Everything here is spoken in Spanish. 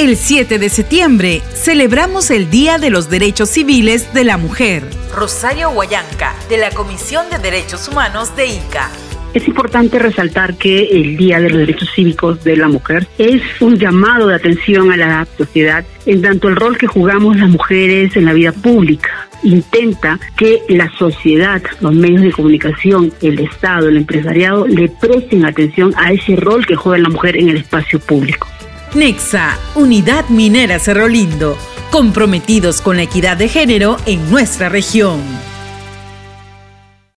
El 7 de septiembre celebramos el Día de los Derechos Civiles de la Mujer. Rosario Guayanca, de la Comisión de Derechos Humanos de ICA. Es importante resaltar que el Día de los Derechos Cívicos de la Mujer es un llamado de atención a la sociedad en tanto el rol que jugamos las mujeres en la vida pública intenta que la sociedad, los medios de comunicación, el Estado, el empresariado le presten atención a ese rol que juega la mujer en el espacio público. Nexa, Unidad Minera Cerro Lindo, comprometidos con la equidad de género en nuestra región.